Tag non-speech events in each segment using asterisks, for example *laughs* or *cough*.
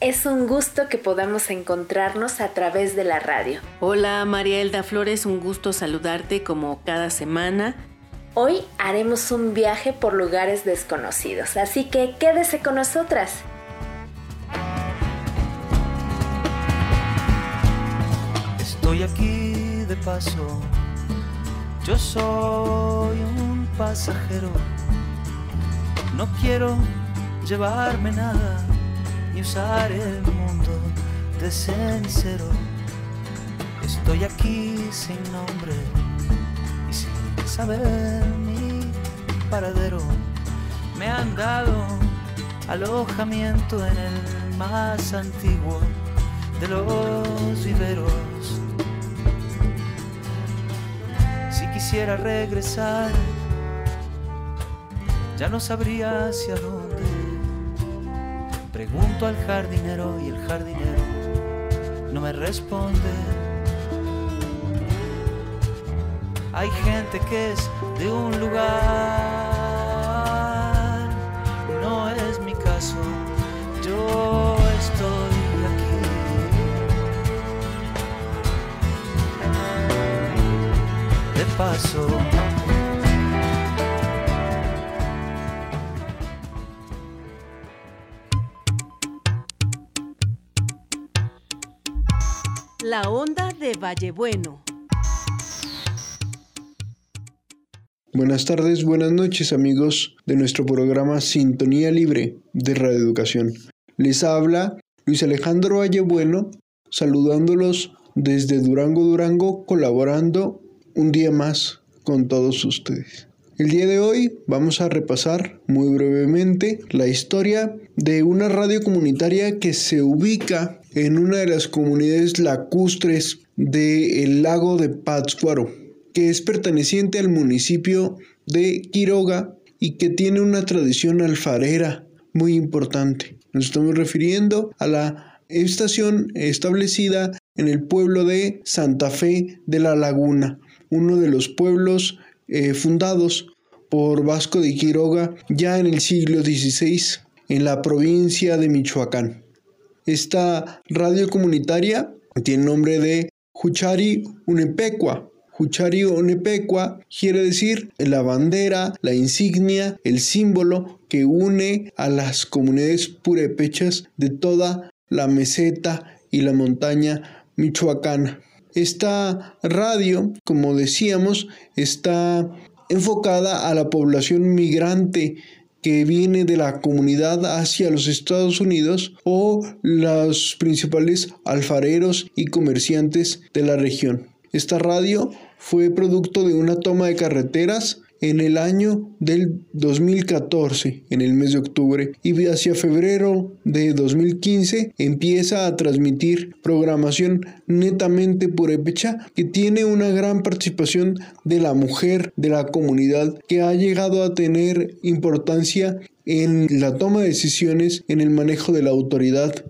Es un gusto que podamos encontrarnos a través de la radio. Hola María Elda Flores, un gusto saludarte como cada semana. Hoy haremos un viaje por lugares desconocidos, así que quédese con nosotras. Estoy aquí de paso, yo soy un pasajero, no quiero llevarme nada ni usar el mundo de cenicero. Estoy aquí sin nombre y sin saber mi paradero. Me han dado alojamiento en el más antiguo de los viveros. Si quisiera regresar, ya no sabría hacia dónde Pregunto al jardinero y el jardinero no me responde. Hay gente que es de un lugar, no es mi caso, yo estoy aquí. De paso. La onda de Vallebueno. Buenas tardes, buenas noches amigos de nuestro programa Sintonía Libre de Radio Educación. Les habla Luis Alejandro Vallebueno saludándolos desde Durango, Durango, colaborando un día más con todos ustedes. El día de hoy vamos a repasar muy brevemente la historia de una radio comunitaria que se ubica en una de las comunidades lacustres del lago de Pátzcuaro, que es perteneciente al municipio de Quiroga y que tiene una tradición alfarera muy importante. Nos estamos refiriendo a la estación establecida en el pueblo de Santa Fe de la Laguna, uno de los pueblos eh, fundados por Vasco de Quiroga ya en el siglo XVI en la provincia de Michoacán. Esta radio comunitaria tiene nombre de Huchari Unepecua. Huchari Unepecua quiere decir la bandera, la insignia, el símbolo que une a las comunidades purépechas de toda la meseta y la montaña michoacana. Esta radio, como decíamos, está enfocada a la población migrante que viene de la comunidad hacia los Estados Unidos o los principales alfareros y comerciantes de la región. Esta radio fue producto de una toma de carreteras en el año del 2014, en el mes de octubre, y hacia febrero de 2015 empieza a transmitir programación netamente purépecha que tiene una gran participación de la mujer de la comunidad que ha llegado a tener importancia en la toma de decisiones, en el manejo de la autoridad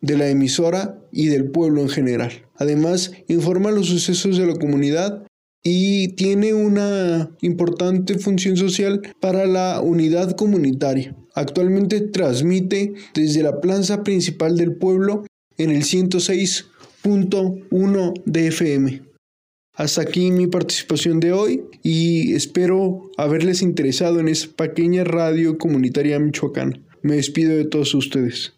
de la emisora y del pueblo en general. Además, informa los sucesos de la comunidad y tiene una importante función social para la unidad comunitaria. Actualmente transmite desde la plaza principal del pueblo en el 106.1 de FM. Hasta aquí mi participación de hoy y espero haberles interesado en esta pequeña radio comunitaria michoacana. Me despido de todos ustedes.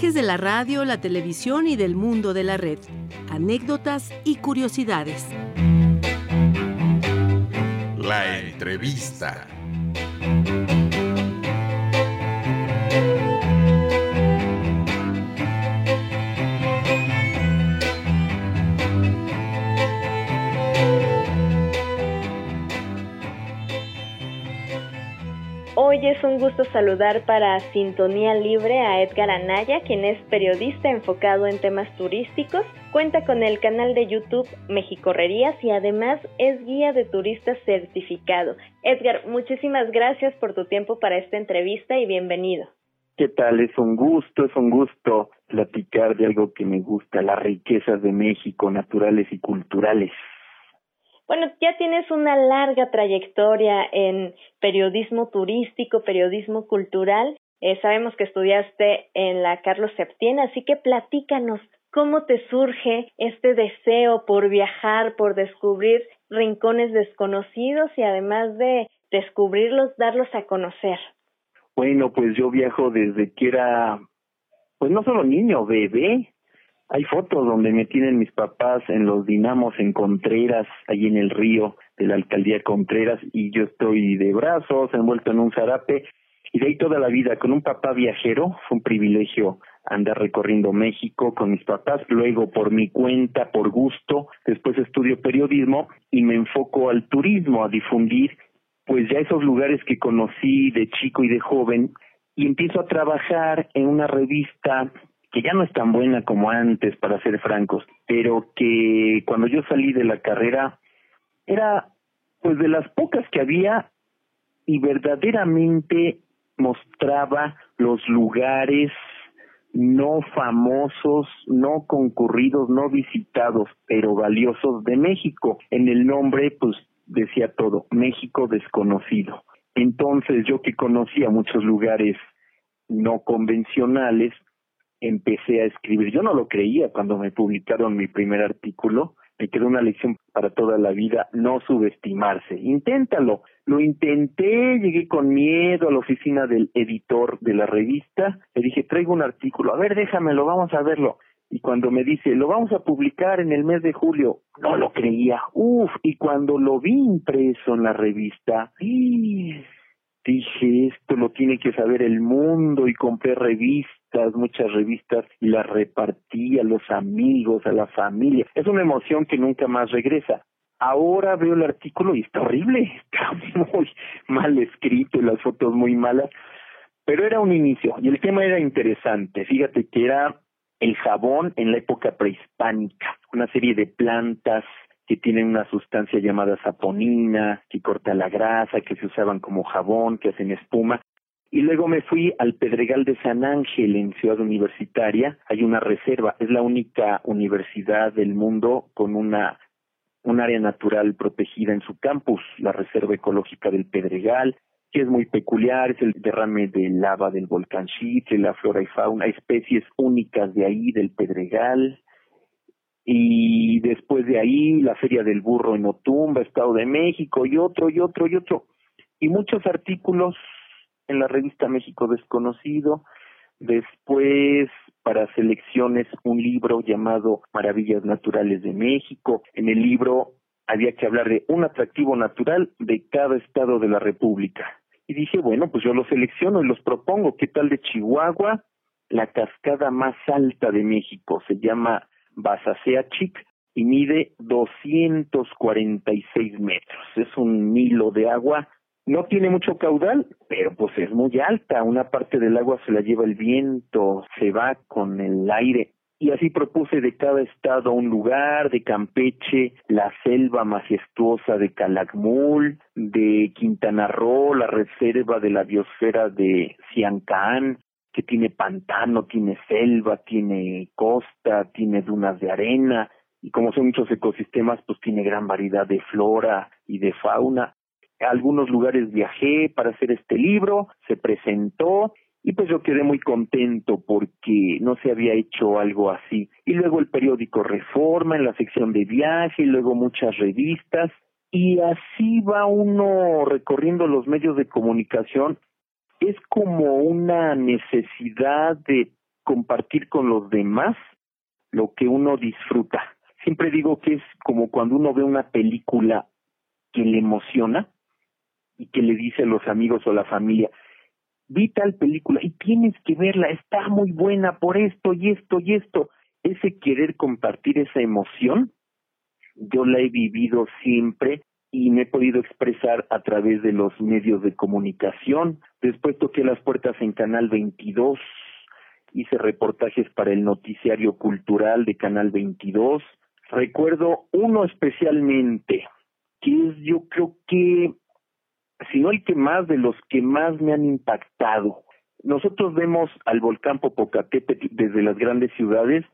De la radio, la televisión y del mundo de la red. Anécdotas y curiosidades. La entrevista. Hoy es un gusto saludar para Sintonía Libre a Edgar Anaya, quien es periodista enfocado en temas turísticos, cuenta con el canal de YouTube Mexicorrerías y además es guía de turistas certificado. Edgar, muchísimas gracias por tu tiempo para esta entrevista y bienvenido. ¿Qué tal? Es un gusto, es un gusto platicar de algo que me gusta, las riquezas de México, naturales y culturales. Bueno, ya tienes una larga trayectoria en periodismo turístico, periodismo cultural. Eh, sabemos que estudiaste en la Carlos Septién, así que platícanos cómo te surge este deseo por viajar, por descubrir rincones desconocidos y además de descubrirlos, darlos a conocer. Bueno, pues yo viajo desde que era, pues no solo niño, bebé. Hay fotos donde me tienen mis papás en los dinamos en Contreras, allí en el río de la alcaldía Contreras, y yo estoy de brazos, envuelto en un zarape, y de ahí toda la vida, con un papá viajero, fue un privilegio andar recorriendo México con mis papás, luego por mi cuenta, por gusto, después estudio periodismo y me enfoco al turismo, a difundir pues ya esos lugares que conocí de chico y de joven y empiezo a trabajar en una revista que ya no es tan buena como antes, para ser francos, pero que cuando yo salí de la carrera era pues de las pocas que había y verdaderamente mostraba los lugares no famosos, no concurridos, no visitados, pero valiosos de México. En el nombre, pues decía todo, México desconocido. Entonces yo que conocía muchos lugares no convencionales, empecé a escribir. Yo no lo creía cuando me publicaron mi primer artículo. Me quedó una lección para toda la vida, no subestimarse. Inténtalo. Lo intenté, llegué con miedo a la oficina del editor de la revista. Le dije, traigo un artículo. A ver, déjamelo, vamos a verlo. Y cuando me dice, lo vamos a publicar en el mes de julio, no lo creía. Uf, y cuando lo vi impreso en la revista, dije, esto lo tiene que saber el mundo y compré revistas, muchas revistas y las repartí a los amigos, a la familia. Es una emoción que nunca más regresa. Ahora veo el artículo y está horrible, *laughs* está muy mal escrito y las fotos muy malas, pero era un inicio y el tema era interesante. Fíjate que era el jabón en la época prehispánica, una serie de plantas que tienen una sustancia llamada saponina, que corta la grasa, que se usaban como jabón, que hacen espuma. Y luego me fui al Pedregal de San Ángel en Ciudad Universitaria. Hay una reserva, es la única universidad del mundo con una un área natural protegida en su campus, la Reserva Ecológica del Pedregal, que es muy peculiar, es el derrame de lava del volcán Chitre, la flora y fauna, especies únicas de ahí, del Pedregal, y después de ahí la Feria del Burro en Otumba, Estado de México, y otro, y otro, y otro. Y muchos artículos en la revista México Desconocido. Después, para selecciones, un libro llamado Maravillas Naturales de México. En el libro había que hablar de un atractivo natural de cada estado de la República. Y dije, bueno, pues yo los selecciono y los propongo. ¿Qué tal de Chihuahua? La cascada más alta de México se llama Chic y mide 246 metros. Es un hilo de agua. No tiene mucho caudal, pero pues es muy alta. Una parte del agua se la lleva el viento, se va con el aire. Y así propuse de cada estado un lugar, de Campeche, la selva majestuosa de Calakmul, de Quintana Roo, la reserva de la biosfera de Ciancán, que tiene pantano, tiene selva, tiene costa, tiene dunas de arena, y como son muchos ecosistemas, pues tiene gran variedad de flora y de fauna. Algunos lugares viajé para hacer este libro, se presentó y pues yo quedé muy contento porque no se había hecho algo así. Y luego el periódico Reforma en la sección de viaje, y luego muchas revistas. Y así va uno recorriendo los medios de comunicación. Es como una necesidad de compartir con los demás lo que uno disfruta. Siempre digo que es como cuando uno ve una película que le emociona y que le dice a los amigos o la familia, vi tal película y tienes que verla, está muy buena por esto y esto y esto. Ese querer compartir esa emoción, yo la he vivido siempre y me he podido expresar a través de los medios de comunicación, Después toqué las puertas en Canal 22, hice reportajes para el noticiario cultural de Canal 22. Recuerdo uno especialmente, que es yo creo que, si no el que más, de los que más me han impactado. Nosotros vemos al volcán Popocatépetl desde las grandes ciudades,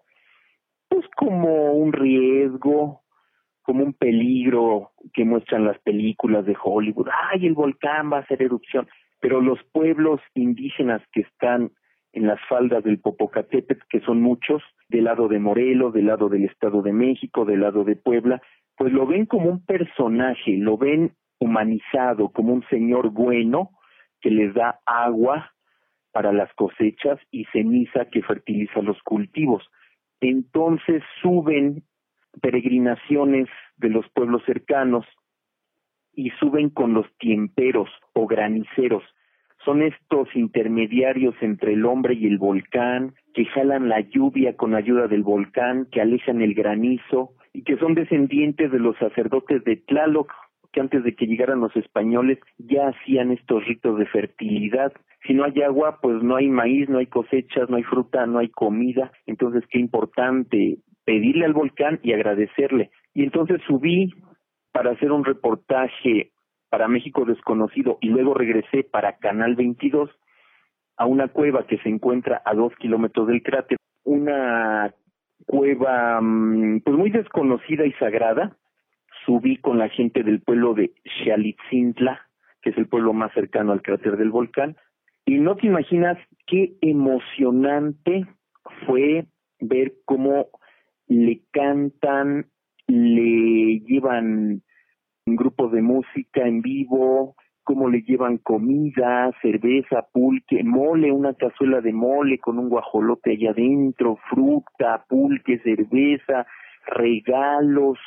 pues como un riesgo, como un peligro que muestran las películas de Hollywood. ¡Ay, el volcán va a hacer erupción! Pero los pueblos indígenas que están en las faldas del Popocatépetl, que son muchos, del lado de Morelos, del lado del Estado de México, del lado de Puebla, pues lo ven como un personaje, lo ven humanizado, como un señor bueno que les da agua para las cosechas y ceniza que fertiliza los cultivos. Entonces suben peregrinaciones de los pueblos cercanos y suben con los tiemperos o graniceros. Son estos intermediarios entre el hombre y el volcán, que jalan la lluvia con ayuda del volcán, que alejan el granizo y que son descendientes de los sacerdotes de Tlaloc, que antes de que llegaran los españoles ya hacían estos ritos de fertilidad. Si no hay agua, pues no hay maíz, no hay cosechas, no hay fruta, no hay comida. Entonces, qué importante pedirle al volcán y agradecerle. Y entonces subí para hacer un reportaje para México Desconocido y luego regresé para Canal 22 a una cueva que se encuentra a dos kilómetros del cráter, una cueva mm, pues muy desconocida y sagrada. Subí con la gente del pueblo de Xalitzintla, que es el pueblo más cercano al cráter del volcán, y no te imaginas qué emocionante fue ver cómo le cantan, le llevan grupos de música en vivo, cómo le llevan comida, cerveza, pulque, mole, una cazuela de mole con un guajolote allá adentro, fruta, pulque, cerveza, regalos.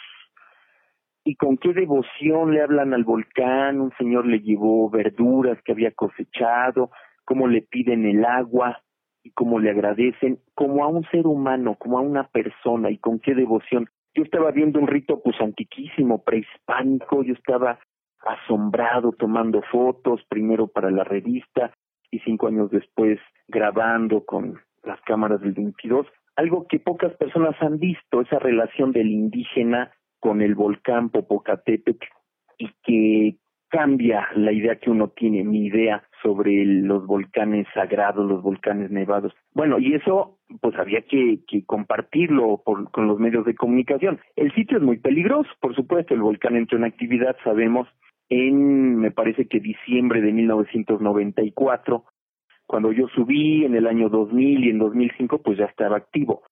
Y con qué devoción le hablan al volcán, un señor le llevó verduras que había cosechado, cómo le piden el agua, y cómo le agradecen, como a un ser humano, como a una persona y con qué devoción. Yo estaba viendo un rito pues antiquísimo, prehispánico, yo estaba asombrado tomando fotos, primero para la revista y cinco años después grabando con las cámaras del 22, algo que pocas personas han visto, esa relación del indígena con el volcán Popocatépetl y que cambia la idea que uno tiene, mi idea sobre los volcanes sagrados, los volcanes nevados. Bueno, y eso pues había que, que compartirlo por, con los medios de comunicación. El sitio es muy peligroso, por supuesto, el volcán entró en actividad, sabemos, en, me parece que diciembre de 1994, cuando yo subí en el año 2000 y en 2005, pues ya estaba activo.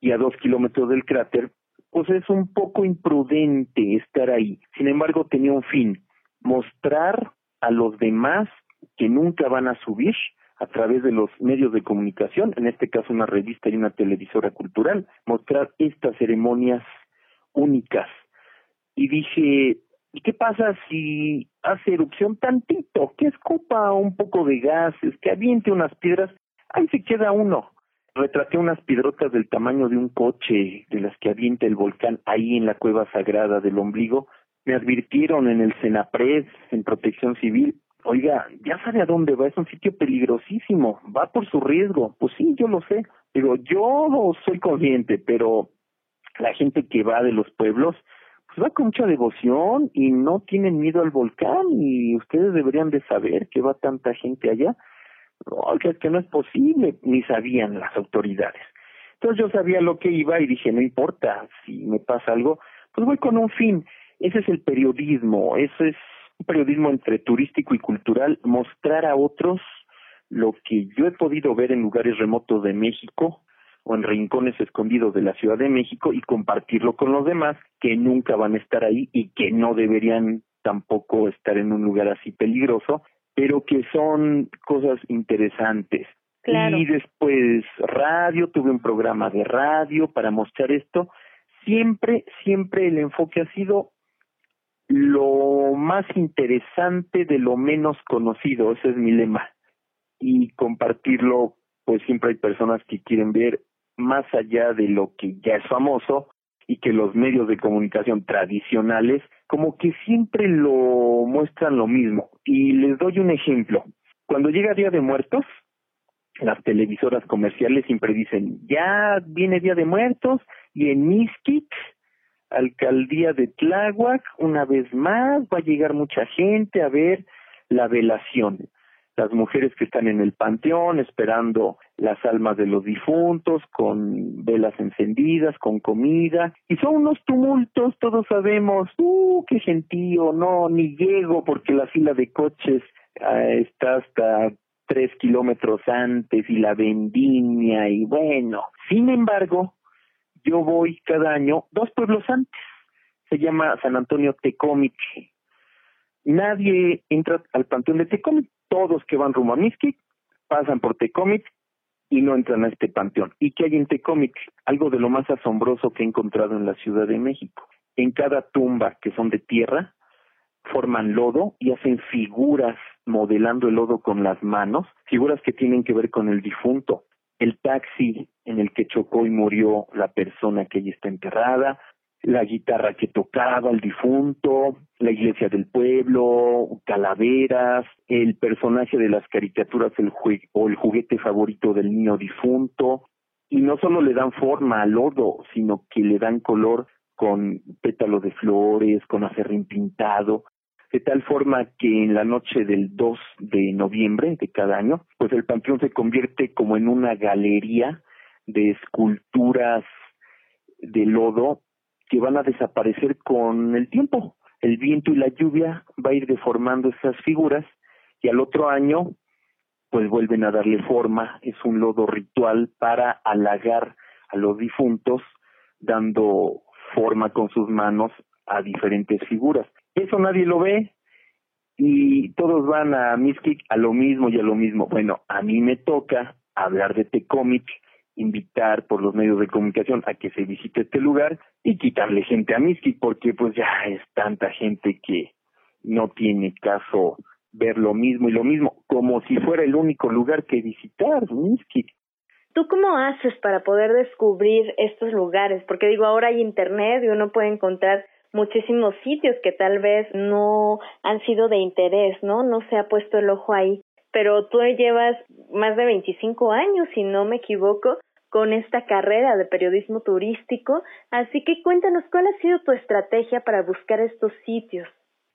Y a dos kilómetros del cráter, pues es un poco imprudente estar ahí. Sin embargo, tenía un fin, mostrar a los demás que nunca van a subir a través de los medios de comunicación, en este caso una revista y una televisora cultural, mostrar estas ceremonias únicas. Y dije, ¿y qué pasa si hace erupción tantito, que escupa un poco de gases, que aviente unas piedras? Ahí se queda uno. Retraté unas piedrotas del tamaño de un coche, de las que avienta el volcán ahí en la cueva sagrada del ombligo, me advirtieron en el Senapred, en Protección Civil, oiga, ya sabe a dónde va, es un sitio peligrosísimo, va por su riesgo. Pues sí, yo lo sé. Digo, yo soy consciente, pero la gente que va de los pueblos, pues va con mucha devoción y no tienen miedo al volcán y ustedes deberían de saber que va tanta gente allá. No, que que no es posible, ni sabían las autoridades. Entonces yo sabía lo que iba y dije, no importa, si me pasa algo, pues voy con un fin. Ese es el periodismo, eso es un periodismo entre turístico y cultural, mostrar a otros lo que yo he podido ver en lugares remotos de México o en rincones escondidos de la Ciudad de México y compartirlo con los demás que nunca van a estar ahí y que no deberían tampoco estar en un lugar así peligroso, pero que son cosas interesantes. Y después radio, tuve un programa de radio para mostrar esto. Siempre, siempre el enfoque ha sido lo más interesante de lo menos conocido, ese es mi lema. Y compartirlo, pues siempre hay personas que quieren ver más allá de lo que ya es famoso y que los medios de comunicación tradicionales como que siempre lo muestran lo mismo. Y les doy un ejemplo. cuando llega Día de Muertos, las televisoras comerciales siempre dicen, ya viene Día de Muertos y en Mixquic, alcaldía de Tláhuac, una vez más va a llegar mucha gente a ver la velación. Las mujeres que están en el panteón esperando las almas de los difuntos con velas encendidas, con comida, y son unos tumultos, todos sabemos, uh, qué gentío, no, ni llego porque la fila de coches ah, está hasta tres kilómetros antes y la vendimia y bueno. Sin embargo, yo voy cada año dos pueblos antes. Se llama San Antonio Tecómic. Nadie entra al panteón de Tecómic. Todos que van rumbo a Mixquic pasan por Tecómic y no entran a este panteón. ¿Y qué hay en Tecómic? Algo de lo más asombroso que he encontrado en la Ciudad de México. En cada tumba que son de tierra, forman lodo y hacen figuras modelando el lodo con las manos, figuras que tienen que ver con el difunto. El taxi en el que chocó y murió la persona que allí está enterrada, la guitarra que tocaba el difunto, la iglesia del pueblo, calaveras, el personaje de las caricaturas el o el juguete favorito del niño difunto, y no solo le dan forma al lodo, sino que le dan color con pétalos de flores, con acerrín pintado, de tal forma que en la noche del 2 de noviembre de cada año, pues el Panteón se convierte como en una galería de esculturas de lodo que van a desaparecer con el tiempo. El viento y la lluvia va a ir deformando esas figuras y al otro año pues vuelven a darle forma, es un lodo ritual para halagar a los difuntos dando forma con sus manos a diferentes figuras. Eso nadie lo ve y todos van a Miskik a lo mismo y a lo mismo. Bueno, a mí me toca hablar de T-Comic, invitar por los medios de comunicación a que se visite este lugar y quitarle gente a Miskik porque pues ya es tanta gente que no tiene caso ver lo mismo y lo mismo, como si fuera el único lugar que visitar, Miskik. ¿Tú cómo haces para poder descubrir estos lugares? Porque digo, ahora hay internet y uno puede encontrar muchísimos sitios que tal vez no han sido de interés, ¿no? No se ha puesto el ojo ahí. Pero tú llevas más de 25 años, si no me equivoco, con esta carrera de periodismo turístico. Así que cuéntanos cuál ha sido tu estrategia para buscar estos sitios.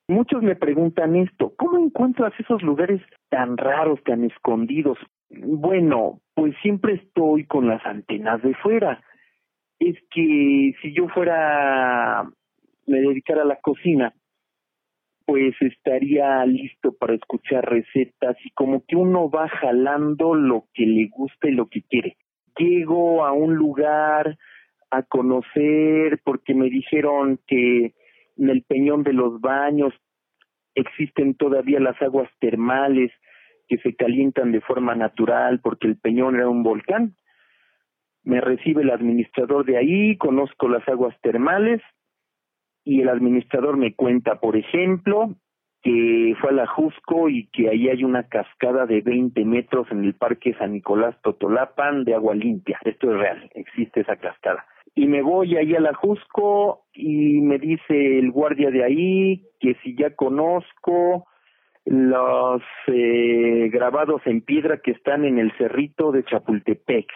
Muchos me preguntan esto, ¿cómo encuentras esos lugares tan raros, tan escondidos? Bueno, pues siempre estoy con las antenas de fuera. Es que si yo fuera me dedicara a la cocina, pues estaría listo para escuchar recetas y como que uno va jalando lo que le gusta y lo que quiere. Llego a un lugar a conocer porque me dijeron que en el Peñón de los Baños existen todavía las aguas termales que se calientan de forma natural porque el Peñón era un volcán. Me recibe el administrador de ahí, conozco las aguas termales y el administrador me cuenta, por ejemplo, que fue a la Jusco y que ahí hay una cascada de 20 metros en el Parque San Nicolás Totolapan de agua limpia. Esto es real, existe esa cascada. Y me voy ahí a la Jusco y me dice el guardia de ahí que si ya conozco los eh, grabados en piedra que están en el cerrito de Chapultepec,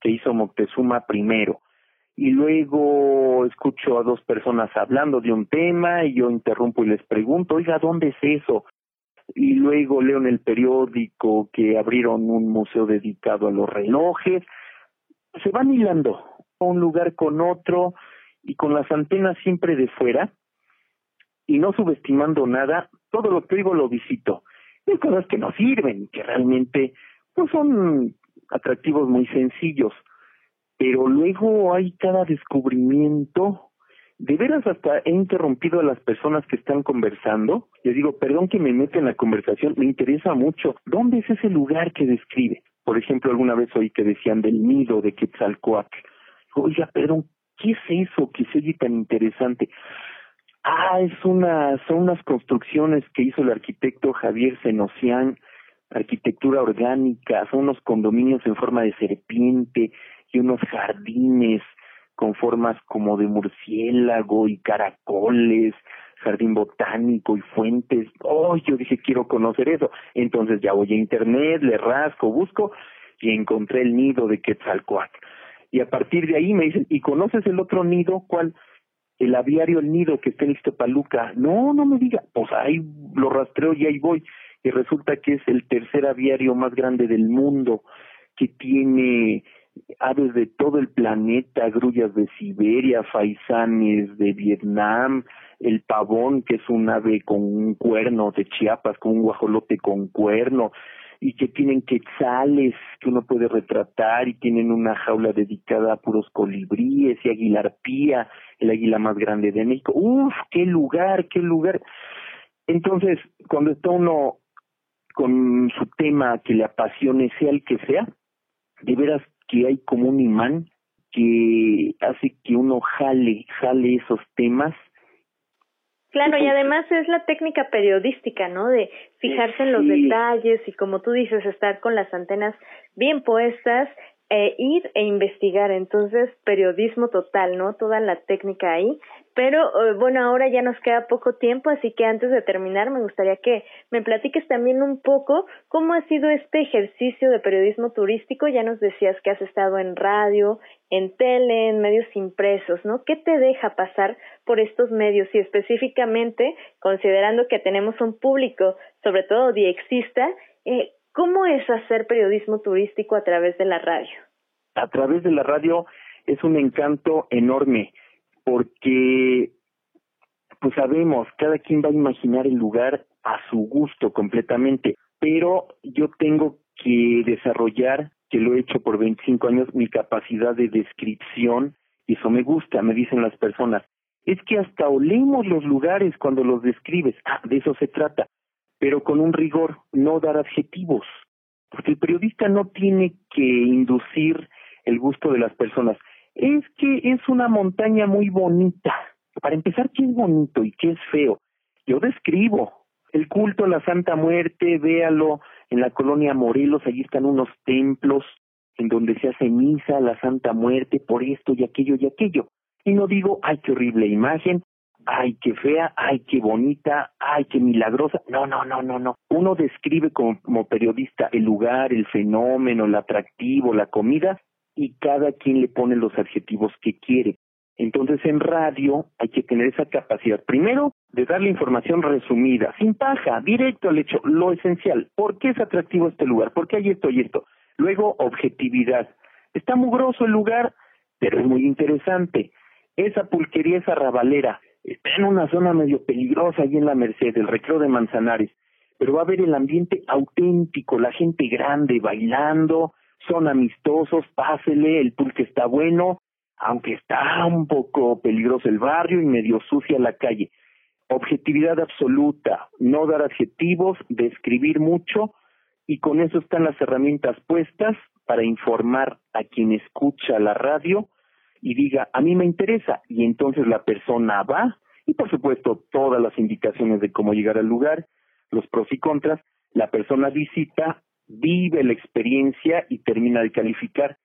que hizo Moctezuma primero y luego escucho a dos personas hablando de un tema y yo interrumpo y les pregunto, oiga, ¿dónde es eso? Y luego leo en el periódico que abrieron un museo dedicado a los relojes. Se van hilando un lugar con otro y con las antenas siempre de fuera y no subestimando nada, todo lo que digo lo visito. Hay cosas que no sirven, que realmente pues son atractivos muy sencillos pero luego hay cada descubrimiento. De veras hasta he interrumpido a las personas que están conversando. Les digo, perdón que me meta en la conversación, me interesa mucho. ¿Dónde es ese lugar que describe? Por ejemplo, alguna vez oí que decían del nido de Quetzalcoatl. Oiga, perdón, ¿qué es eso que se oye tan interesante? Ah, es una, son unas construcciones que hizo el arquitecto Javier Senocián, arquitectura orgánica, son unos condominios en forma de serpiente, y unos jardines con formas como de murciélago y caracoles, jardín botánico y fuentes. Oh, yo dije, quiero conocer eso. Entonces ya voy a internet, le rasco, busco y encontré el nido de Quetzalcoatl. Y a partir de ahí me dicen, ¿y conoces el otro nido? ¿Cuál? El aviario El Nido que está en Ixtapaluca. No, no me diga. Pues ahí lo rastreo y ahí voy. Y resulta que es el tercer aviario más grande del mundo, que tiene aves de todo el planeta, grullas de Siberia, faisanes de Vietnam, el pavón, que es un ave con un cuerno de Chiapas, con un guajolote con cuerno, y que tienen quetzales que uno puede retratar y tienen una jaula dedicada a puros colibríes y aguilarpía, el águila más grande de México. Uf, qué lugar, qué lugar. Entonces, cuando está uno con su tema que le apasione, sea el que sea, de veras que hay como un imán que hace que uno jale, jale esos temas. Claro, y además es la técnica periodística, ¿no? De fijarse en los detalles y como tú dices, estar con las antenas bien puestas, e ir e investigar. Entonces, periodismo total, ¿no? Toda la técnica ahí. Pero eh, bueno, ahora ya nos queda poco tiempo, así que antes de terminar me gustaría que me platiques también un poco cómo ha sido este ejercicio de periodismo turístico. Ya nos decías que has estado en radio, en tele, en medios impresos, ¿no? ¿Qué te deja pasar por estos medios y específicamente considerando que tenemos un público, sobre todo diexista, eh, ¿cómo es hacer periodismo turístico a través de la radio? A través de la radio es un encanto enorme porque pues sabemos, cada quien va a imaginar el lugar a su gusto completamente, pero yo tengo que desarrollar, que lo he hecho por 25 años, mi capacidad de descripción, y eso me gusta, me dicen las personas. Es que hasta olemos los lugares cuando los describes. Ah, de eso se trata, pero con un rigor, no dar adjetivos, porque el periodista no tiene que inducir el gusto de las personas es que es una montaña muy bonita. Para empezar, ¿qué es bonito y qué es feo? Yo describo el culto a la Santa Muerte, véalo en la colonia Morelos, allí están unos templos en donde se hace misa a la Santa Muerte por esto y aquello y aquello. Y no digo, ay, qué horrible imagen, ay, qué fea, ay, qué bonita, ay, qué milagrosa. No, no, no, no, no. Uno describe como, como periodista el lugar, el fenómeno, el atractivo, la comida, y cada quien le pone los adjetivos que quiere. Entonces en radio hay que tener esa capacidad, primero, de dar la información resumida, sin paja, directo al hecho, lo esencial. ¿Por qué es atractivo este lugar? ¿Por qué hay esto y esto? Luego, objetividad. Está mugroso el lugar, pero es muy interesante. Esa pulquería, esa rabalera, está en una zona medio peligrosa ahí en la Merced, el recreo de Manzanares, pero va a haber el ambiente auténtico, la gente grande bailando, son amistosos, pásele, el pulque está bueno, aunque está un poco peligroso el barrio y medio sucia la calle. Objetividad absoluta, no dar adjetivos, describir mucho y con eso están las herramientas puestas para informar a quien escucha la radio y diga, a mí me interesa y entonces la persona va y por supuesto todas las indicaciones de cómo llegar al lugar, los pros y contras, la persona visita vive la experiencia y termina de calificar.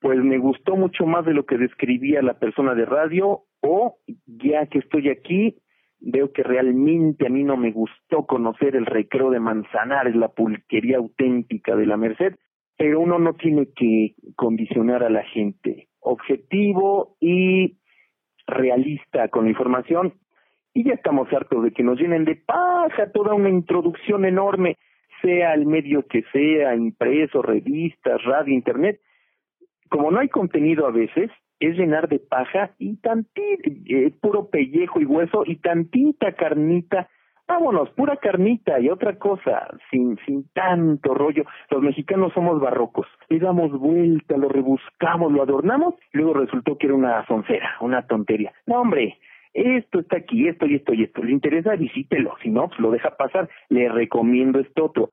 Pues me gustó mucho más de lo que describía la persona de radio o ya que estoy aquí, veo que realmente a mí no me gustó conocer el recreo de Manzanares, la pulquería auténtica de la Merced, pero uno no tiene que condicionar a la gente. Objetivo y realista con la información y ya estamos hartos de que nos llenen de paja toda una introducción enorme sea el medio que sea, impreso, revistas, radio, internet, como no hay contenido a veces, es llenar de paja y tantita, eh, puro pellejo y hueso y tantita carnita. Vámonos, pura carnita y otra cosa, sin, sin tanto rollo. Los mexicanos somos barrocos. Le damos vuelta, lo rebuscamos, lo adornamos, luego resultó que era una soncera, una tontería. No, hombre, esto está aquí, esto y esto y esto. ¿Le interesa? Visítelo. Si no, pues lo deja pasar. Le recomiendo esto otro.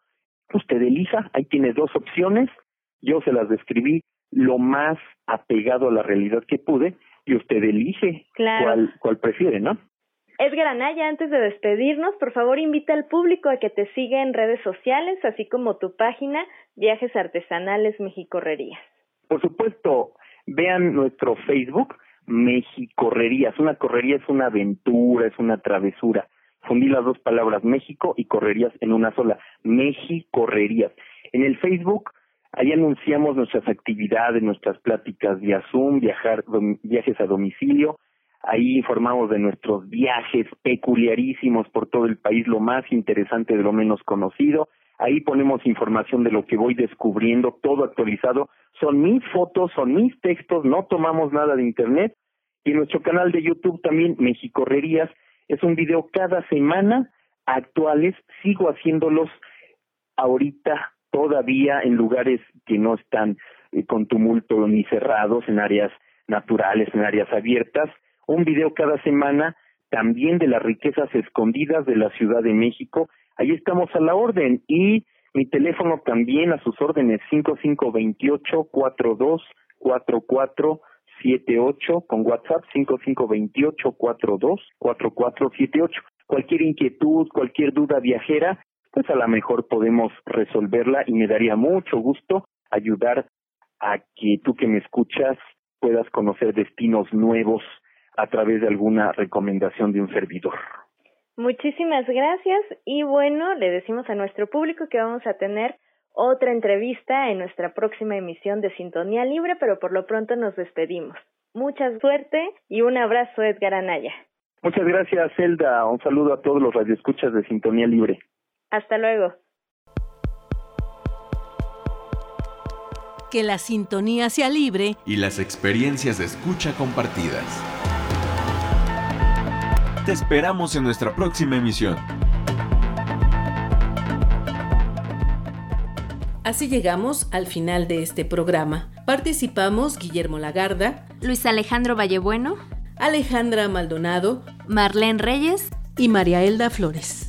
Usted elija, ahí tiene dos opciones. Yo se las describí lo más apegado a la realidad que pude y usted elige cuál, cuál prefiere, ¿no? Edgar Anaya, antes de despedirnos, por favor invita al público a que te siga en redes sociales, así como tu página Viajes Artesanales Mexicorrerías. Por supuesto, vean nuestro Facebook, Mexicorrerías. Una correría es una aventura, es una travesura. Fundí las dos palabras México y correrías en una sola. Mexicorrerías. En el Facebook, ahí anunciamos nuestras actividades, nuestras pláticas vía Zoom, viajar, viajes a domicilio. Ahí informamos de nuestros viajes peculiarísimos por todo el país, lo más interesante de lo menos conocido. Ahí ponemos información de lo que voy descubriendo, todo actualizado. Son mis fotos, son mis textos, no tomamos nada de internet. Y nuestro canal de YouTube también, Mexicorrerías, es un video cada semana actuales. Sigo haciéndolos ahorita todavía en lugares que no están eh, con tumulto ni cerrados, en áreas naturales, en áreas abiertas. Un video cada semana también de las riquezas escondidas de la Ciudad de México Ahí estamos a la orden y mi teléfono también a sus órdenes 5528 42 44 78 con WhatsApp 5528 42 44 78. Cualquier inquietud, cualquier duda viajera, pues a lo mejor podemos resolverla y me daría mucho gusto ayudar a que tú que me escuchas puedas conocer destinos nuevos a través de alguna recomendación de un servidor. Muchísimas gracias y bueno, le decimos a nuestro público que vamos a tener otra entrevista en nuestra próxima emisión de Sintonía Libre, pero por lo pronto nos despedimos. Mucha suerte y un abrazo, Edgar Anaya. Muchas gracias, Zelda. Un saludo a todos los radioescuchas de Sintonía Libre. Hasta luego. Que la sintonía sea libre y las experiencias de escucha compartidas. Te esperamos en nuestra próxima emisión. Así llegamos al final de este programa. Participamos Guillermo Lagarda, Luis Alejandro Vallebueno, Alejandra Maldonado, Marlene Reyes y María Elda Flores.